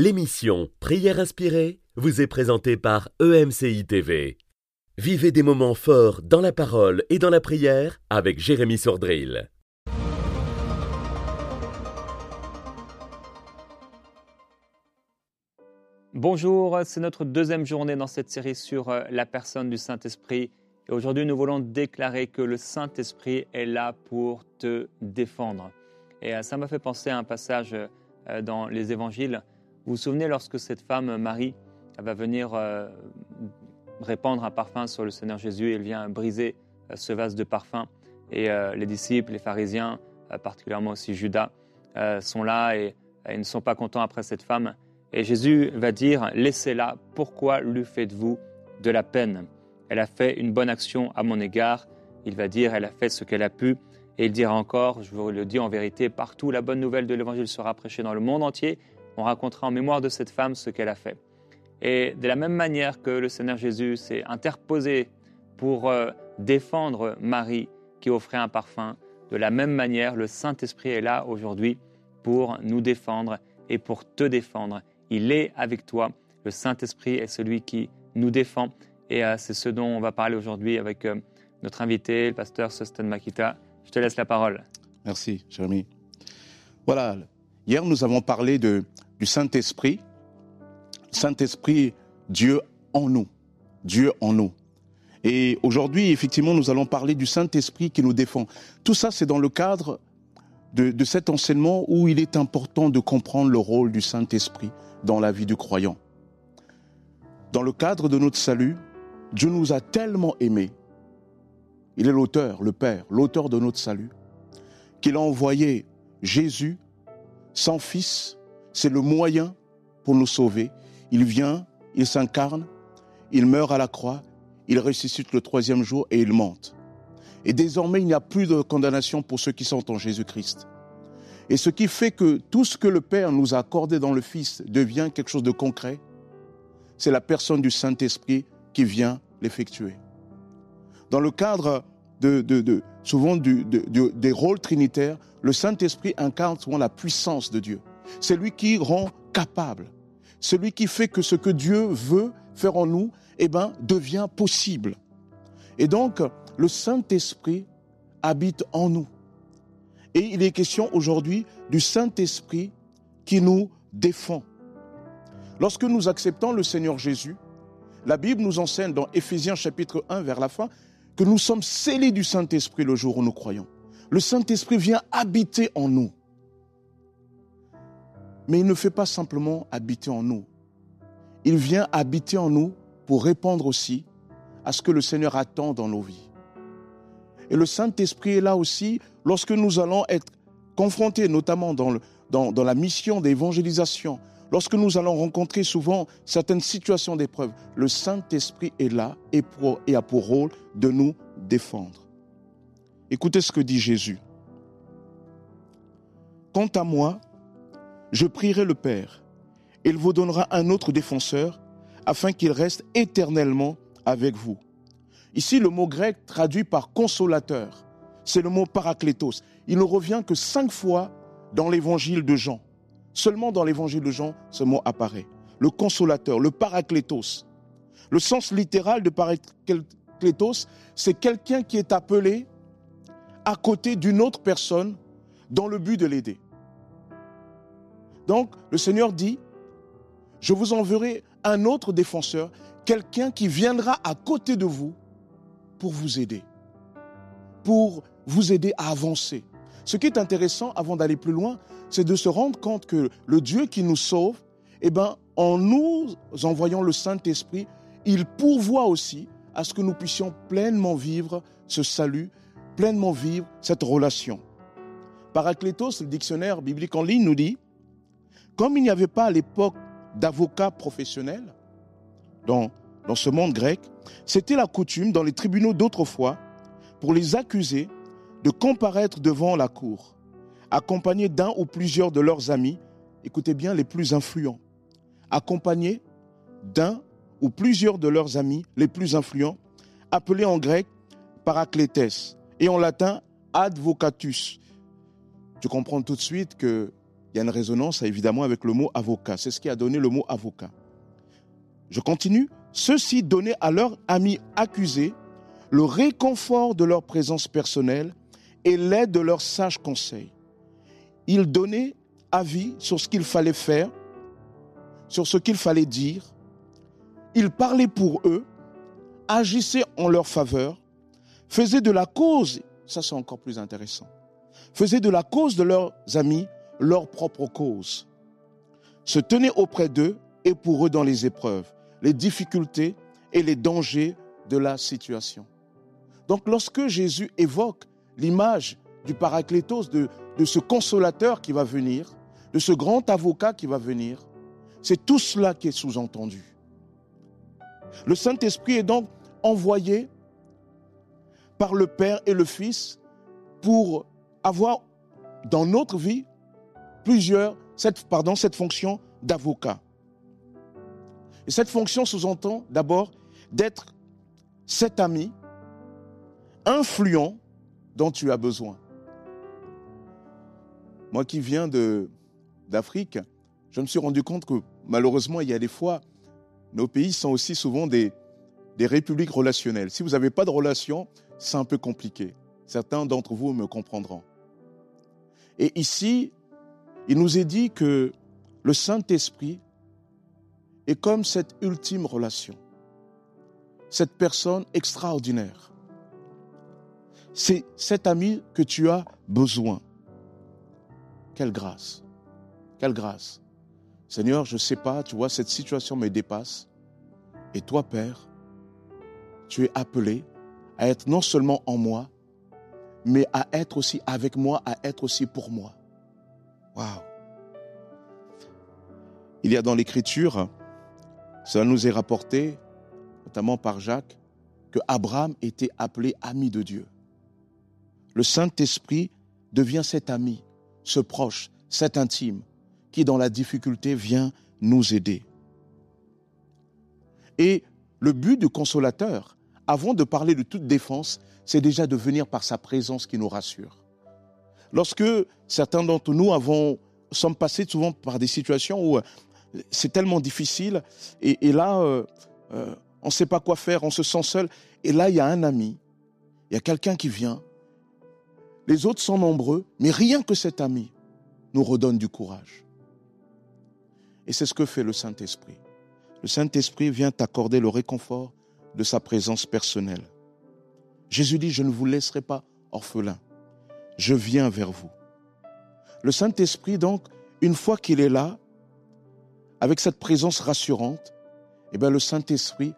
L'émission Prière inspirée vous est présentée par EMCI TV. Vivez des moments forts dans la parole et dans la prière avec Jérémy Sordrill. Bonjour, c'est notre deuxième journée dans cette série sur euh, la personne du Saint-Esprit. Et aujourd'hui, nous voulons déclarer que le Saint-Esprit est là pour te défendre. Et euh, ça m'a fait penser à un passage euh, dans les évangiles vous vous souvenez lorsque cette femme, Marie, va venir euh, répandre un parfum sur le Seigneur Jésus, elle vient briser euh, ce vase de parfum. Et euh, les disciples, les pharisiens, particulièrement aussi Judas, sont là et, ils ne sont pas contents après cette femme. Et Jésus va dire, laissez-la, pourquoi lui faites-vous de la peine? Elle a fait une bonne action à mon égard. Il va dire, elle a fait ce qu'elle a pu. Et il dira encore, je vous le dis en vérité, partout la bonne nouvelle de l'Évangile sera prêchée dans le monde entier on racontera en mémoire de cette femme ce qu'elle a fait. Et de la même manière que le Seigneur Jésus s'est interposé pour euh, défendre Marie qui offrait un parfum, de la même manière, le Saint-Esprit est là aujourd'hui pour nous défendre et pour te défendre. Il est avec toi. Le Saint-Esprit est celui qui nous défend. Et euh, c'est ce dont on va parler aujourd'hui avec euh, notre invité, le pasteur Sosten Makita. Je te laisse la parole. Merci, Jérémy. Voilà, hier nous avons parlé de du Saint-Esprit. Saint-Esprit, Dieu en nous. Dieu en nous. Et aujourd'hui, effectivement, nous allons parler du Saint-Esprit qui nous défend. Tout ça, c'est dans le cadre de, cet enseignement où il est important de comprendre le rôle du Saint-Esprit dans la vie du croyant. Dans le cadre de notre salut, Dieu nous a tellement aimés. Il est l'auteur, le Père, l'auteur de notre salut, qu'il a envoyé Jésus, son Fils, c'est le moyen pour nous sauver. Il vient, il s'incarne, il meurt à la croix, il ressuscite le troisième jour et il monte. Et désormais, il n'y a plus de condamnation pour ceux qui sont en Jésus-Christ. Et ce qui fait que tout ce que le Père nous a accordé dans le Fils devient quelque chose de concret, c'est la personne du Saint-Esprit qui vient l'effectuer. Dans le cadre de, souvent des rôles trinitaires, le Saint-Esprit incarne souvent la puissance de Dieu. C'est lui qui rend capable. Celui qui fait que ce que Dieu veut faire en nous, eh ben, devient possible. Et donc, le Saint-Esprit habite en nous. Et il est question aujourd'hui du Saint-Esprit qui nous défend. Lorsque nous acceptons le Seigneur Jésus, la Bible nous enseigne dans Éphésiens chapitre 1 vers la fin que nous sommes scellés du Saint-Esprit le jour où nous croyons. Le Saint-Esprit vient habiter en nous. Mais il ne fait pas simplement habiter en nous. Il vient habiter en nous pour répondre aussi à ce que le Seigneur attend dans nos vies. Et le Saint-Esprit est là aussi lorsque nous allons être confrontés, notamment dans, la mission d'évangélisation, lorsque nous allons rencontrer souvent certaines situations d'épreuve. Le Saint-Esprit est là et a pour rôle de nous défendre. Écoutez ce que dit Jésus. Quant à moi, je prierai le Père, il vous donnera un autre défenseur, afin qu'il reste éternellement avec vous. Ici, le mot grec traduit par consolateur, c'est le mot parakletos. Il ne revient que cinq fois dans l'évangile de Jean. Seulement dans l'évangile de Jean, ce mot apparaît. Le consolateur, le parakletos. Le sens littéral de parakletos, c'est quelqu'un qui est appelé à côté d'une autre personne dans le but de l'aider. Donc le Seigneur dit, je vous enverrai un autre défenseur, quelqu'un qui viendra à côté de vous pour vous aider, pour vous aider à avancer. Ce qui est intéressant avant d'aller plus loin, c'est de se rendre compte que le Dieu qui nous sauve, eh ben, en nous envoyant le Saint-Esprit, il pourvoit aussi à ce que nous puissions pleinement vivre ce salut, pleinement vivre cette relation. Paraclétos, le dictionnaire biblique en ligne, nous dit comme il n'y avait pas à l'époque d'avocats professionnels dans, ce monde grec, c'était la coutume dans les tribunaux d'autrefois pour les accusés de comparaître devant la cour, accompagnés d'un ou plusieurs de leurs amis, écoutez bien, les plus influents, accompagnés d'un ou plusieurs de leurs amis les plus influents, appelés en grec paraclétes et en latin advocatus. Tu comprends tout de suite que il y a une résonance évidemment avec le mot avocat. C'est ce qui a donné le mot avocat. Je continue. Ceux-ci donnaient à leurs amis accusés le réconfort de leur présence personnelle et l'aide de leurs sages conseils. Ils donnaient avis sur ce qu'il fallait faire, sur ce qu'il fallait dire. Ils parlaient pour eux, agissaient en leur faveur, faisaient de la cause, ça c'est encore plus intéressant, faisaient de la cause de leurs amis leur propre cause, se tenaient auprès d'eux et pour eux dans les épreuves, les difficultés et les dangers de la situation. Donc lorsque Jésus évoque l'image du paraclétos, de ce consolateur qui va venir, de ce grand avocat qui va venir, c'est tout cela qui est sous-entendu. Le Saint-Esprit est donc envoyé par le Père et le Fils pour avoir dans notre vie plusieurs, cette, pardon, cette fonction d'avocat. Et cette fonction sous-entend d'abord d'être cet ami influent dont tu as besoin. Moi qui viens d'Afrique, je me suis rendu compte que malheureusement, il y a des fois, nos pays sont aussi souvent des, des républiques relationnelles. Si vous n'avez pas de relation, c'est un peu compliqué. Certains d'entre vous me comprendront. Et ici, il nous est dit que le Saint-Esprit est comme cette ultime relation, cette personne extraordinaire. C'est cet ami que tu as besoin. Quelle grâce, quelle grâce. Seigneur, je ne sais pas, tu vois, cette situation me dépasse. Et toi, Père, tu es appelé à être non seulement en moi, mais à être aussi avec moi, à être aussi pour moi. Il y a dans l'Écriture, cela nous est rapporté, notamment par Jacques, que Abraham était appelé ami de Dieu. Le Saint-Esprit devient cet ami, ce proche, cet intime, qui dans la difficulté vient nous aider. Et le but du consolateur, avant de parler de toute défense, c'est déjà de venir par sa présence qui nous rassure. Lorsque certains d'entre nous avons, sommes passés souvent par des situations où euh, c'est tellement difficile, et, là, euh, euh, on ne sait pas quoi faire, on se sent seul, et là, il y a un ami, il y a quelqu'un qui vient. Les autres sont nombreux, mais rien que cet ami nous redonne du courage. Et c'est ce que fait le Saint-Esprit. Le Saint-Esprit vient t'accorder le réconfort de sa présence personnelle. Jésus dit, je ne vous laisserai pas orphelin. Je viens vers vous. Le Saint-Esprit, donc, une fois qu'il est là, avec cette présence rassurante, eh bien, le Saint-Esprit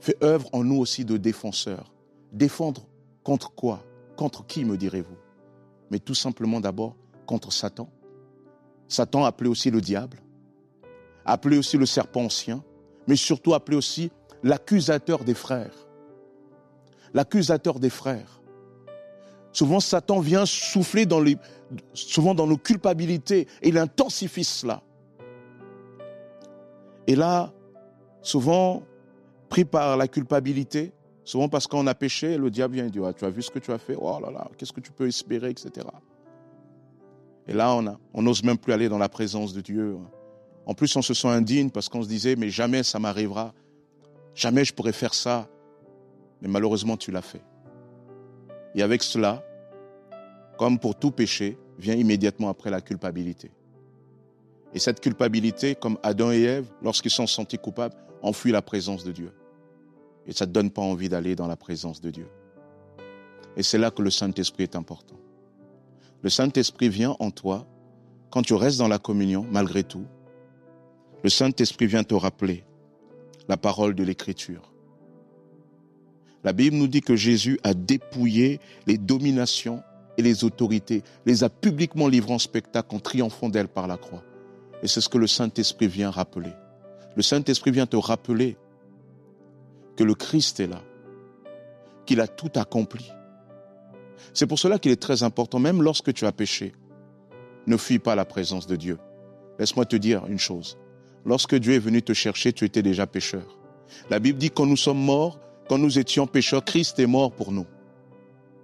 fait œuvre en nous aussi de défenseur. Défendre contre quoi? Contre qui, me direz-vous? Mais tout simplement d'abord contre Satan. Satan appelé aussi le diable, appelé aussi le serpent ancien, mais surtout appelé aussi l'accusateur des frères. L'accusateur des frères. Souvent, Satan vient souffler dans souvent dans nos culpabilités et il intensifie cela. Et là, souvent, pris par la culpabilité, souvent parce qu'on a péché, le diable vient dire, ah, tu as vu ce que tu as fait, oh là là, qu'est-ce que tu peux espérer, etc. Et là, on n'ose même plus aller dans la présence de Dieu. En plus, on se sent indigne parce qu'on se disait, mais jamais ça m'arrivera. Jamais je pourrais faire ça. Mais malheureusement, tu l'as fait. Et avec cela, comme pour tout péché, vient immédiatement après la culpabilité. Et cette culpabilité, comme Adam et Ève, lorsqu'ils sont sentis coupables, enfuient la présence de Dieu. Et ça ne donne pas envie d'aller dans la présence de Dieu. Et c'est là que le Saint-Esprit est important. Le Saint-Esprit vient en toi quand tu restes dans la communion, malgré tout, le Saint-Esprit vient te rappeler la parole de l'Écriture. La Bible nous dit que Jésus a dépouillé les dominations et les autorités, les a publiquement livrées en spectacle en triomphant d'elles par la croix. Et c'est ce que le Saint-Esprit vient rappeler. Le Saint-Esprit vient te rappeler que le Christ est là, qu'il a tout accompli. C'est pour cela qu'il est très important, même lorsque tu as péché, ne fuis pas la présence de Dieu. Laisse-moi te dire une chose. Lorsque Dieu est venu te chercher, tu étais déjà pécheur. La Bible dit quand nous sommes morts, quand nous étions pécheurs, Christ est mort pour nous.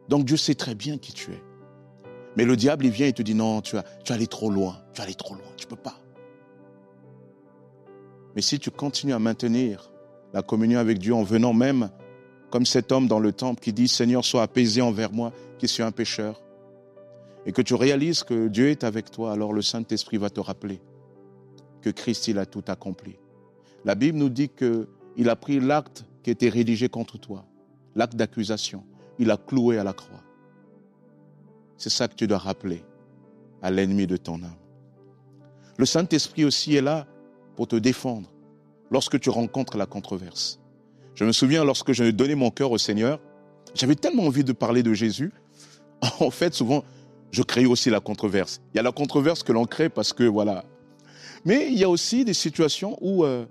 Donc Dieu sait très bien qui tu es. Mais le diable, il vient et te dit non, tu as, tu trop loin, tu es allé trop loin, tu ne peux pas. Mais si tu continues à maintenir la communion avec Dieu en venant même comme cet homme dans le temple qui dit Seigneur, sois apaisé envers moi qui suis un pécheur, et que tu réalises que Dieu est avec toi, alors le Saint-Esprit va te rappeler que Christ, il a tout accompli. La Bible nous dit qu'il a pris l'acte qui était rédigé contre toi, l'acte d'accusation, il a cloué à la croix. C'est ça que tu dois rappeler à l'ennemi de ton âme. Le Saint-Esprit aussi est là pour te défendre lorsque tu rencontres la controverse. Je me souviens lorsque j'ai donné mon cœur au Seigneur, j'avais tellement envie de parler de Jésus. En fait, souvent, je crée aussi la controverse. Il y a la controverse que l'on crée parce que, voilà. Mais il y a aussi des situations où euh,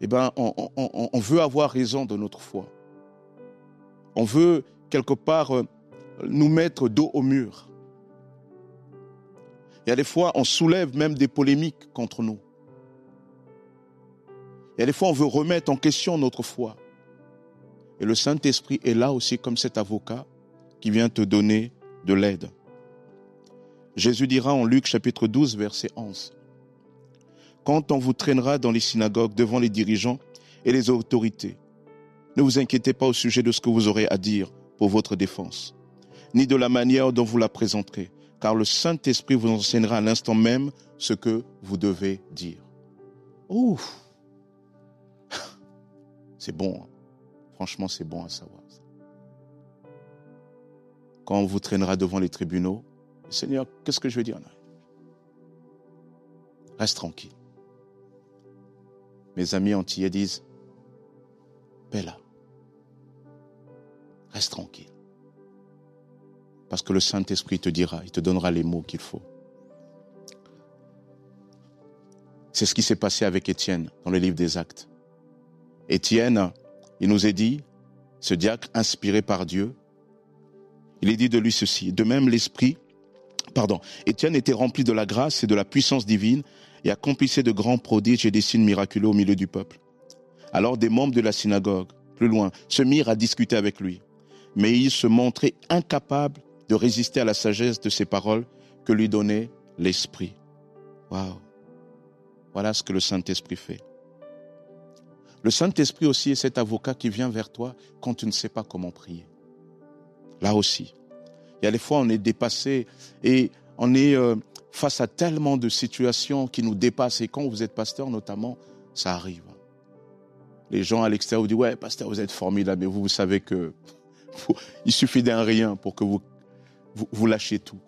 eh ben, on, veut avoir raison de notre foi. On veut, quelque part, euh, nous mettre dos au mur. Il y a des fois, on soulève même des polémiques contre nous. Il y a des fois, on veut remettre en question notre foi. Et le Saint-Esprit est là aussi comme cet avocat qui vient te donner de l'aide. Jésus dira en Luc chapitre 12, verset 11, Quand on vous traînera dans les synagogues devant les dirigeants et les autorités, ne vous inquiétez pas au sujet de ce que vous aurez à dire pour votre défense, ni de la manière dont vous la présenterez, car le Saint-Esprit vous enseignera à l'instant même ce que vous devez dire. Ouf C'est bon. Hein. Franchement, c'est bon à savoir. Quand on vous traînera devant les tribunaux, Seigneur, qu'est-ce que je veux dire Reste tranquille. Mes amis antillais disent, paix là. Reste tranquille. Parce que le Saint-Esprit te dira, il te donnera les mots qu'il faut. C'est ce qui s'est passé avec Étienne dans le livre des Actes. Étienne, il nous est dit, ce diacre inspiré par Dieu, il est dit de lui ceci, de même l'Esprit, pardon, Étienne était rempli de la grâce et de la puissance divine et accomplissait de grands prodiges et des signes miraculeux au milieu du peuple. Alors des membres de la synagogue, plus loin, se mirent à discuter avec lui, mais ils se montraient incapables de résister à la sagesse de ces paroles que lui donnait l'Esprit. Waouh! Voilà ce que le Saint-Esprit fait. Le Saint-Esprit aussi est cet avocat qui vient vers toi quand tu ne sais pas comment prier. Là aussi, il y a des fois on est dépassé et on est euh, face à tellement de situations qui nous dépassent. Et quand vous êtes pasteur notamment, ça arrive. Les gens à l'extérieur vous disent, ouais, pasteur, vous êtes formidable, mais vous, vous savez que il suffit d'un rien pour que vous, lâchiez tout.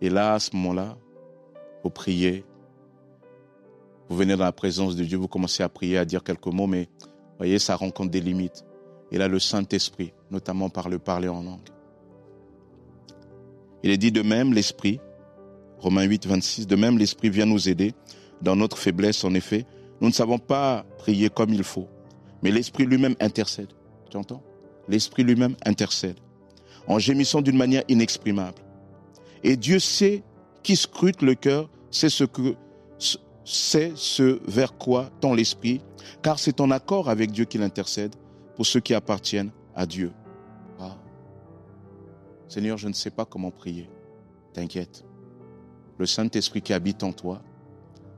Et là, à ce moment-là, vous priez, vous venez dans la présence de Dieu, vous commencez à prier, à dire quelques mots, mais voyez, ça rencontre des limites. Et là, le Saint-Esprit, notamment par le parler en langue. Il est dit de même l'Esprit, Romains 8, 26, de même l'Esprit vient nous aider dans notre faiblesse, en effet. Nous ne savons pas prier comme il faut, mais l'Esprit lui-même intercède. Tu entends? L'Esprit lui-même intercède, en gémissant d'une manière inexprimable. Et Dieu sait qui scrute le cœur, c'est ce vers quoi tend l'Esprit, car c'est en accord avec Dieu qu'il intercède pour ceux qui appartiennent à Dieu. Seigneur, je ne sais pas comment prier. T'inquiète. Le Saint-Esprit qui habite en toi,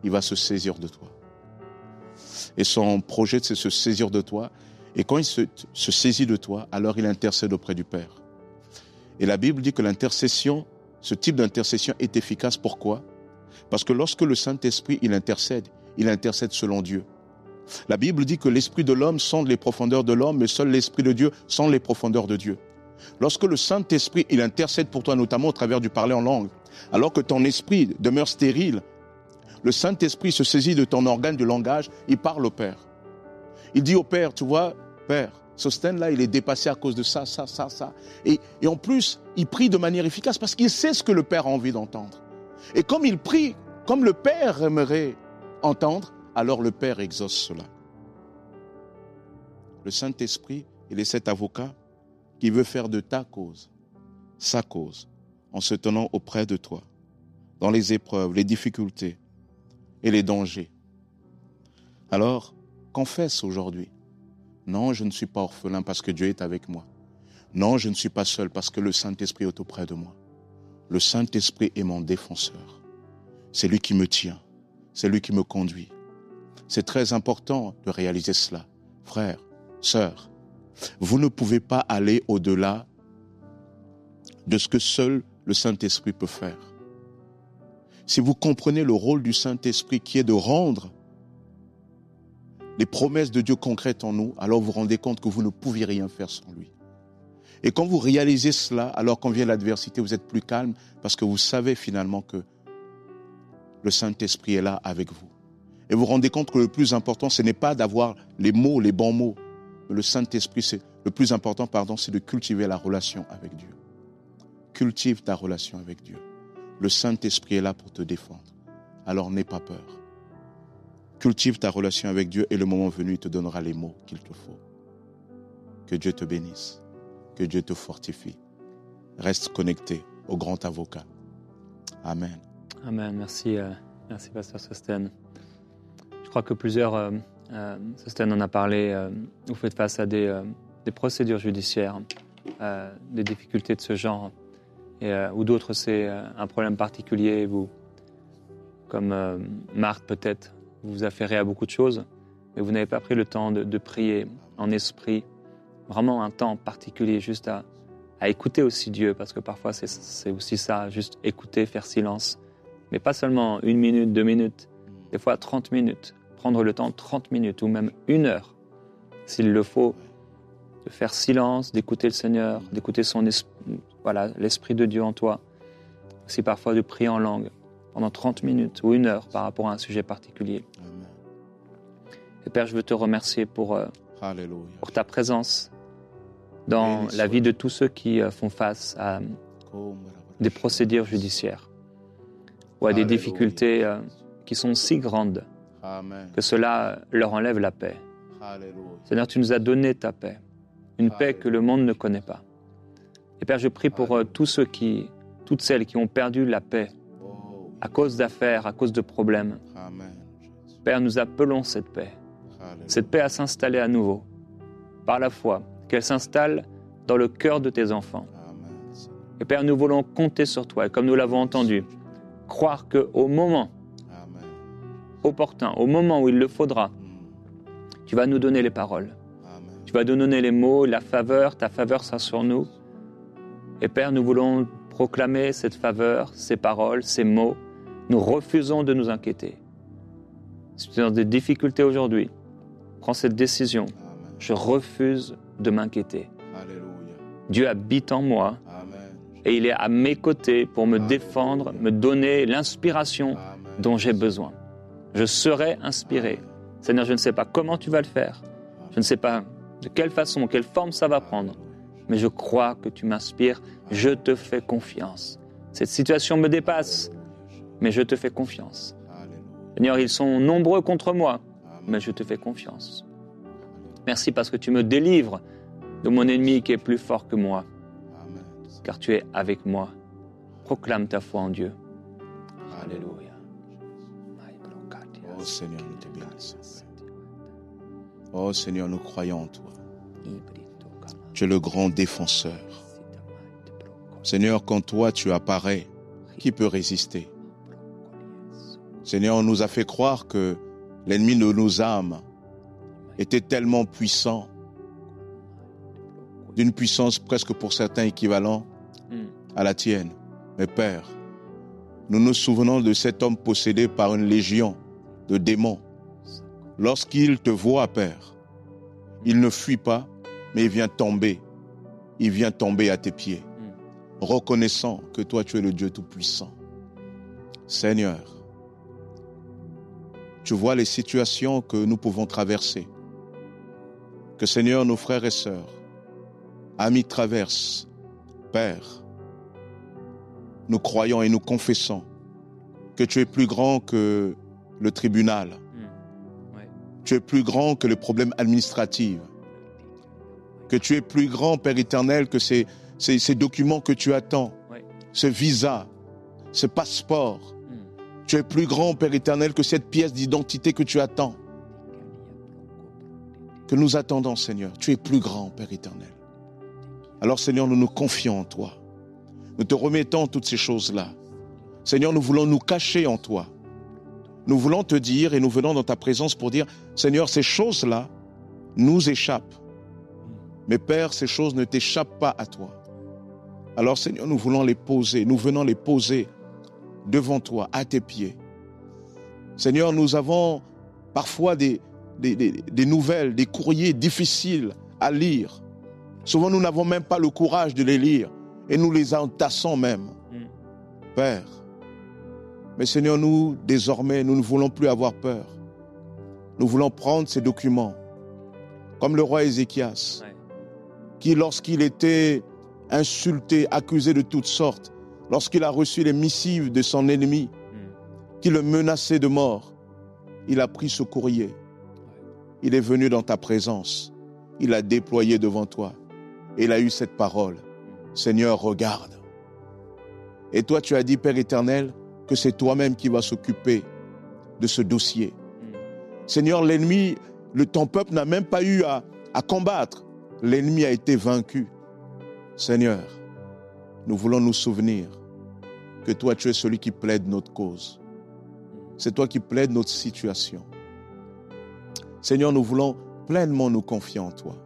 il va se saisir de toi. Et son projet, c'est se saisir de toi. Et quand il se, saisit de toi, alors il intercède auprès du Père. Et la Bible dit que l'intercession, ce type d'intercession est efficace. Pourquoi? Parce que lorsque le Saint-Esprit, il intercède, il intercède selon Dieu. La Bible dit que l'esprit de l'homme sonde les profondeurs de l'homme, mais seul l'esprit de Dieu sonde les profondeurs de Dieu. Lorsque le Saint-Esprit, il intercède pour toi, notamment au travers du parler en langue, alors que ton esprit demeure stérile, le Saint-Esprit se saisit de ton organe du langage, il parle au Père. Il dit au Père, tu vois, Père, ce là il est dépassé à cause de ça, ça, ça, ça. Et, et en plus, il prie de manière efficace parce qu'il sait ce que le Père a envie d'entendre. Et comme il prie, comme le Père aimerait entendre, alors le Père exauce cela. Le Saint-Esprit, il est cet avocat qui veut faire de ta cause sa cause en se tenant auprès de toi, dans les épreuves, les difficultés et les dangers. Alors, confesse aujourd'hui, non, je ne suis pas orphelin parce que Dieu est avec moi. Non, je ne suis pas seul parce que le Saint-Esprit est auprès de moi. Le Saint-Esprit est mon défenseur. C'est lui qui me tient. C'est lui qui me conduit. C'est très important de réaliser cela. Frères, sœurs, vous ne pouvez pas aller au-delà de ce que seul le Saint-Esprit peut faire. Si vous comprenez le rôle du Saint-Esprit qui est de rendre les promesses de Dieu concrètes en nous, alors vous vous rendez compte que vous ne pouviez rien faire sans lui. Et quand vous réalisez cela, alors quand vient l'adversité, vous êtes plus calme parce que vous savez finalement que le Saint-Esprit est là avec vous. Et vous vous rendez compte que le plus important, ce n'est pas d'avoir les mots, les bons mots. Le Saint-Esprit, c'est le plus important, pardon, c'est de cultiver la relation avec Dieu. Cultive ta relation avec Dieu. Le Saint-Esprit est là pour te défendre. Alors n'aie pas peur. Cultive ta relation avec Dieu et le moment venu, il te donnera les mots qu'il te faut. Que Dieu te bénisse. Que Dieu te fortifie. Reste connecté au grand avocat. Amen. Amen. Merci, euh, merci Pasteur Sosten. Je crois que plusieurs, euh, euh, Sosten en a parlé, euh, vous faites face à des, euh, procédures judiciaires, euh, des difficultés de ce genre, et, euh, ou d'autres c'est euh, un problème particulier. Vous, comme euh, Marthe peut-être, vous vous affairez à beaucoup de choses, mais vous n'avez pas pris le temps de, prier en esprit, vraiment un temps particulier juste à, écouter aussi Dieu, parce que parfois c'est- aussi ça, juste écouter, faire silence, mais pas seulement une minute, deux minutes, des fois 30 minutes, prendre le temps 30 minutes ou même une heure, s'il le faut, de faire silence, d'écouter le Seigneur, d'écouter son voilà l'esprit de Dieu en toi, aussi parfois de prier en langue pendant 30 minutes ou une heure par rapport à un sujet particulier. Amen. Et Père, je veux te remercier pour, euh, pour ta présence dans la vie de tous ceux qui euh, font face à des procédures judiciaires ou à des difficultés euh, qui sont si grandes Amen. que cela leur enlève la paix. Alléluia. Seigneur, tu nous as donné ta paix, une paix que le monde ne connaît pas. Et Père, je prie pour euh, tous ceux qui, toutes celles qui ont perdu la paix à cause d'affaires, à cause de problèmes. Amen. Père, nous appelons cette paix, Alléluia. cette paix à s'installer à nouveau, par la foi, qu'elle s'installe dans le cœur de tes enfants. Amen. Et Père, nous voulons compter sur toi, et comme nous l'avons entendu, croire qu'au moment Amen. opportun, au moment où il le faudra, Mm. tu vas nous donner les paroles. Tu vas nous donner les mots, la faveur, ta faveur sera sur nous. Et Père, nous voulons proclamer cette faveur, ces paroles, ces mots. Nous refusons de nous inquiéter. Si tu es dans des difficultés aujourd'hui, prends cette décision. Amen. Je refuse de m'inquiéter. Dieu habite en moi Amen. et il est à mes côtés pour me défendre, me donner l'inspiration dont j'ai besoin. Je serai inspiré. Seigneur, je ne sais pas comment tu vas le faire. Je ne sais pas de quelle façon, quelle forme ça va prendre. Mais je crois que tu m'inspires. Je te fais confiance. Cette situation me dépasse, mais je te fais confiance. Seigneur, ils sont nombreux contre moi, mais je te fais confiance. Merci parce que tu me délivres de mon ennemi qui est plus fort que moi, car tu es avec moi. Proclame ta foi en Dieu. Alléluia. Oh Seigneur, nous te bénissons. Oh Seigneur, nous croyons en toi. Tu es le grand défenseur. Seigneur, quand toi tu apparais, qui peut résister? Seigneur, on nous a fait croire que l'ennemi de nos âmes était tellement puissant, d'une puissance presque pour certains équivalent Mm. à la tienne. Mais Père, nous nous souvenons de cet homme possédé par une légion de démons. Lorsqu'il te voit, Père, il ne fuit pas, mais il vient tomber. Il vient tomber à tes pieds, reconnaissant que toi, tu es le Dieu Tout-Puissant. Seigneur, tu vois les situations que nous pouvons traverser. Que Seigneur, nos frères et sœurs, amis traversent. Père, nous croyons et nous confessons que tu es plus grand que le tribunal. Ouais. Tu es plus grand que les problèmes administratifs. Que tu es plus grand, Père éternel, que ces, ces, ces documents que tu attends. Ouais. Ce visa, ce passeport. Tu es plus grand, Père éternel, que cette pièce d'identité que tu attends. Que nous attendons, Seigneur. Tu es plus grand, Père éternel. Alors Seigneur, nous nous confions en toi. Nous te remettons toutes ces choses-là. Seigneur, nous voulons nous cacher en toi. Nous voulons te dire et nous venons dans ta présence pour dire, Seigneur, ces choses-là nous échappent. Mais Père, ces choses ne t'échappent pas à toi. Alors Seigneur, nous voulons les poser, nous venons les poser devant toi, à tes pieds. Seigneur, nous avons parfois des, des, des, nouvelles, des courriers difficiles à lire. Souvent, nous n'avons même pas le courage de les lire et nous les entassons même. Mm. Père, mais Seigneur, nous, désormais, nous ne voulons plus avoir peur. Nous voulons prendre ces documents, comme le roi Ézéchias, qui, lorsqu'il était insulté, accusé de toutes sortes, lorsqu'il a reçu les missives de son ennemi, qui le menaçait de mort, il a pris ce courrier. Il est venu dans ta présence. Il a déployé devant toi. Et il a eu cette parole. Seigneur, regarde. Et toi, tu as dit, Père éternel, que c'est toi-même qui vas s'occuper de ce dossier. Seigneur, l'ennemi, le, ton peuple n'a même pas eu à combattre. L'ennemi a été vaincu. Seigneur, nous voulons nous souvenir que toi, tu es celui qui plaide notre cause. C'est toi qui plaides notre situation. Seigneur, nous voulons pleinement nous confier en toi.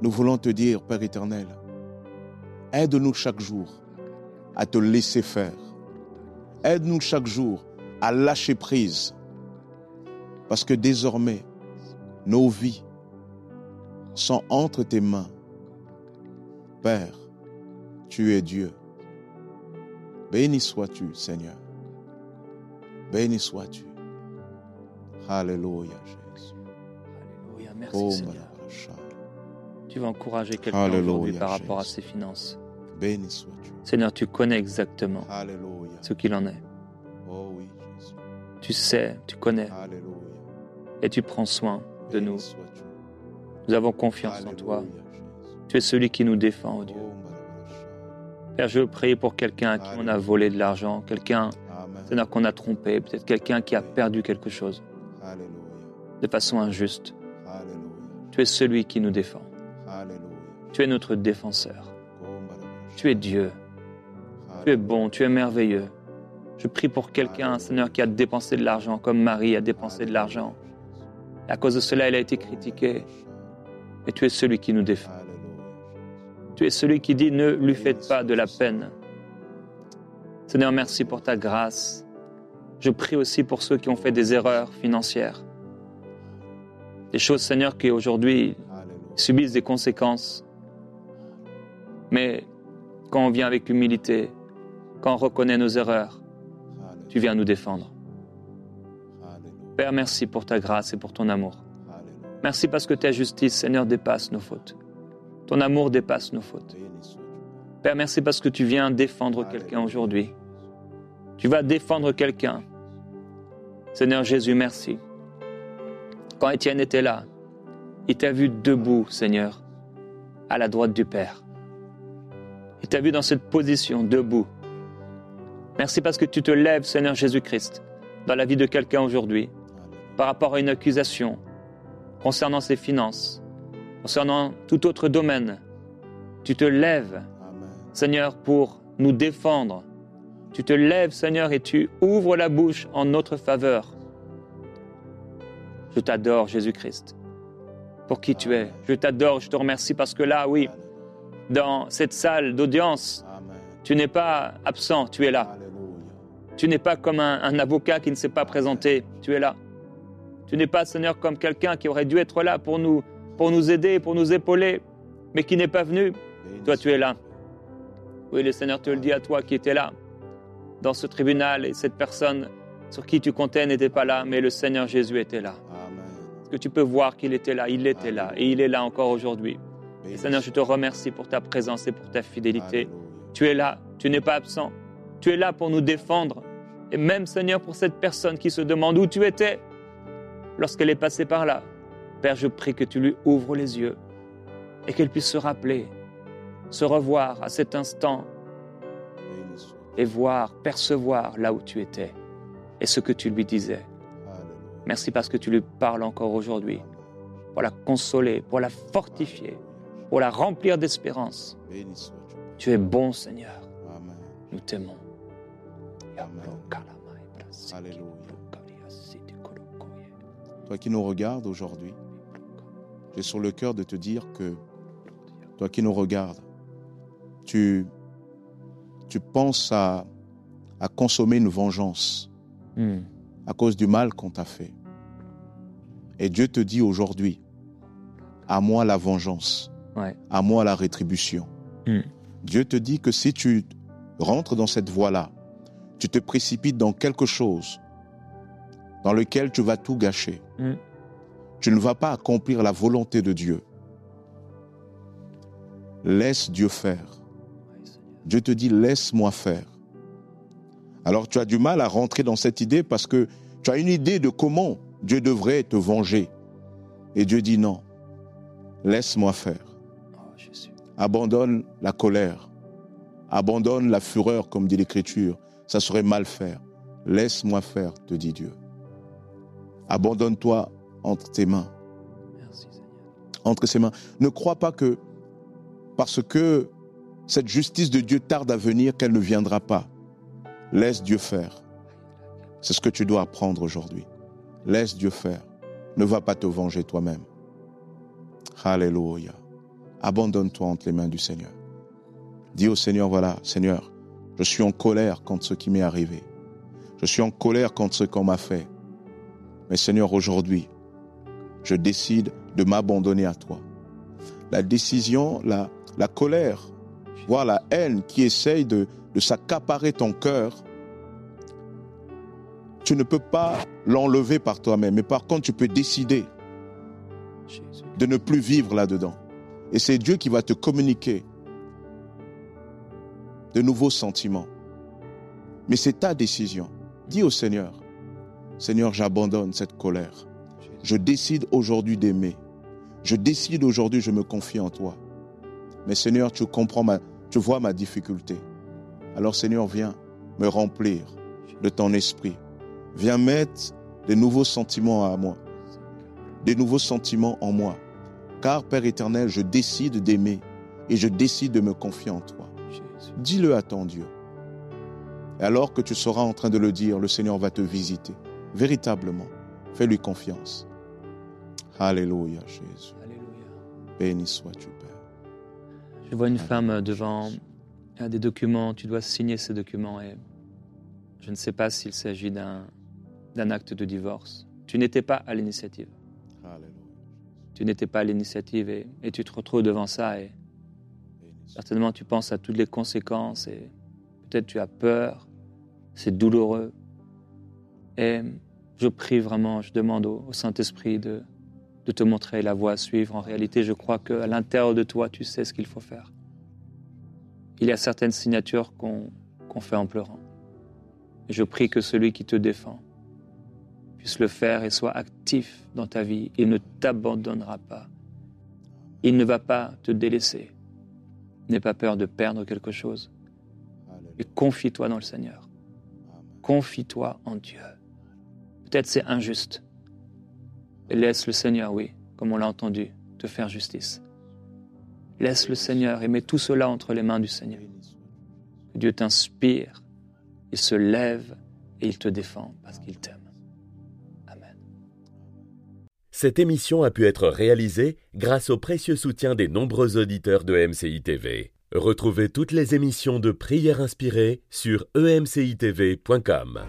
Nous voulons te dire, Père éternel, aide-nous chaque jour à te laisser faire. Aide-nous chaque jour à lâcher prise. Parce que désormais, nos vies sont entre tes mains. Père, tu es Dieu. Béni sois-tu, Seigneur. Béni sois-tu. Alléluia, Jésus. Alléluia, merci oh, Seigneur. Tu vas encourager quelqu'un aujourd'hui par rapport à ses finances. Béni sois-tu. Seigneur, tu connais exactement ce qu'il en est. Oh oui, Jésus. Tu sais, tu connais. Alléluia. Et tu prends soin de nous. Nous avons confiance en toi. Tu es celui qui nous défend, oh Dieu. Oh, Père, je prier pour quelqu'un à qui on a volé de l'argent, quelqu'un, Seigneur, qu'on a trompé, peut-être quelqu'un qui a perdu quelque chose de façon injuste. Tu es celui qui nous défend. Tu es notre défenseur. Tu es Dieu. Tu es bon, tu es merveilleux. Je prie pour quelqu'un, Seigneur, qui a dépensé de l'argent, comme Marie a dépensé de l'argent. À cause de cela, elle a été critiquée. Mais tu es celui qui nous défend. Tu es celui qui dit ne lui faites pas de la peine. Seigneur, merci pour ta grâce. Je prie aussi pour ceux qui ont fait des erreurs financières. Des choses, Seigneur, qui aujourd'hui subissent des conséquences. Mais quand on vient avec humilité, quand on reconnaît nos erreurs, tu viens nous défendre. Père, merci pour ta grâce et pour ton amour. Merci parce que ta justice, Seigneur, dépasse nos fautes. Ton amour dépasse nos fautes. Père, merci parce que tu viens défendre quelqu'un aujourd'hui. Tu vas défendre quelqu'un. Seigneur Jésus, merci. Quand Étienne était là, il t'a vu debout, Seigneur, à la droite du Père. Il t'a vu dans cette position, debout. Merci parce que tu te lèves, Seigneur Jésus-Christ, dans la vie de quelqu'un aujourd'hui, par rapport à une accusation concernant ses finances, concernant tout autre domaine. Tu te lèves, Seigneur, pour nous défendre. Tu te lèves, Seigneur, et tu ouvres la bouche en notre faveur. Je t'adore, Jésus-Christ, pour qui tu es. Je t'adore, je te remercie parce que là, oui, dans cette salle d'audience, tu n'es pas absent, tu es là. Tu n'es pas comme un, un, avocat qui ne s'est pas présenté, tu es là. Tu n'es pas, Seigneur, comme quelqu'un qui aurait dû être là pour nous pour nous aider, pour nous épauler, mais qui n'est pas venu. Toi, tu es là. Oui, le Seigneur te le dit à toi qui étais là, dans ce tribunal, et cette personne sur qui tu comptais n'était pas là, mais le Seigneur Jésus était là. Est-ce que tu peux voir qu'il était là? Il était là, et il est là encore aujourd'hui. Seigneur, je te remercie pour ta présence et pour ta fidélité. Tu es là, tu n'es pas absent. Tu es là pour nous défendre. Et même, Seigneur, pour cette personne qui se demande où tu étais lorsqu'elle est passée par là. Père, je prie que tu lui ouvres les yeux et qu'elle puisse se rappeler, se revoir à cet instant et voir, percevoir là où tu étais et ce que tu lui disais. Merci parce que tu lui parles encore aujourd'hui pour la consoler, pour la fortifier, pour la remplir d'espérance. Tu es bon, Seigneur. Nous t'aimons. Alléluia. Toi qui nous regardes aujourd'hui, j'ai sur le cœur de te dire que toi qui nous regardes, tu, tu penses à, à consommer une vengeance Hmm. à cause du mal qu'on t'a fait. Et Dieu te dit aujourd'hui, à moi la vengeance, Ouais. à moi la rétribution. Hmm. Dieu te dit que si tu rentres dans cette voie-là, tu te précipites dans quelque chose dans lequel tu vas tout gâcher. Hmm. Tu ne vas pas accomplir la volonté de Dieu. Laisse Dieu faire. Dieu te dit, laisse-moi faire. Alors tu as du mal à rentrer dans cette idée parce que tu as une idée de comment Dieu devrait te venger. Et Dieu dit non, laisse-moi faire. Abandonne la colère. Abandonne la fureur, comme dit l'Écriture. Ça serait mal faire. Laisse-moi faire, te dit Dieu. Abandonne-toi entre tes mains. Merci, Seigneur. Entre ses mains. Ne crois pas que parce que cette justice de Dieu tarde à venir, qu'elle ne viendra pas. Laisse Dieu faire. C'est ce que tu dois apprendre aujourd'hui. Laisse Dieu faire. Ne va pas te venger toi-même. Alléluia. Abandonne-toi entre les mains du Seigneur. Dis au Seigneur, voilà, Seigneur, je suis en colère contre ce qui m'est arrivé. Je suis en colère contre ce qu'on m'a fait. Mais Seigneur, aujourd'hui, je décide de m'abandonner à toi. La décision, la, la colère, voire la haine qui essaye de, de s'accaparer ton cœur, tu ne peux pas l'enlever par toi-même, mais par contre, tu peux décider de ne plus vivre là-dedans. Et c'est Dieu qui va te communiquer de nouveaux sentiments. Mais c'est ta décision. Dis au Seigneur, Seigneur, j'abandonne cette colère. Je décide aujourd'hui d'aimer. Je décide aujourd'hui, je me confie en toi. Mais Seigneur, tu comprends tu vois ma difficulté. Alors Seigneur, viens me remplir de ton esprit. Viens mettre des nouveaux sentiments à moi. Des nouveaux sentiments en moi. Car Père éternel, je décide d'aimer et je décide de me confier en toi. Dis-le à ton Dieu. Et alors que tu seras en train de le dire, le Seigneur va te visiter. Véritablement. Fais-lui confiance. Alléluia, Jésus. Alléluia. Béni sois-tu, Père. Je vois une femme devant euh, des documents. Tu dois signer ces documents et je ne sais pas s'il s'agit d'un d'un acte de divorce. Tu n'étais pas à l'initiative. Alléluia. Tu n'étais pas à l'initiative et, et tu te retrouves devant ça et certainement tu penses à toutes les conséquences et peut-être tu as peur. C'est douloureux. Et je prie vraiment, je demande au, au Saint-Esprit de, de te montrer la voie à suivre. En réalité, je crois qu'à l'intérieur de toi, tu sais ce qu'il faut faire. Il y a certaines signatures qu'on fait en pleurant. Et je prie que celui qui te défend puisse le faire et soit actif dans ta vie. Il ne t'abandonnera pas. Il ne va pas te délaisser. N'aie pas peur de perdre quelque chose. Et confie-toi dans le Seigneur. Confie-toi en Dieu. Peut-être c'est injuste. Et laisse le Seigneur, oui, comme on l'a entendu, te faire justice. Laisse le Seigneur et mets tout cela entre les mains du Seigneur. Que Dieu t'inspire, il se lève et il te défend parce qu'il t'aime. Amen. Cette émission a pu être réalisée grâce au précieux soutien des nombreux auditeurs de MCI TV. Retrouvez toutes les émissions de prières inspirées sur emcitv.com.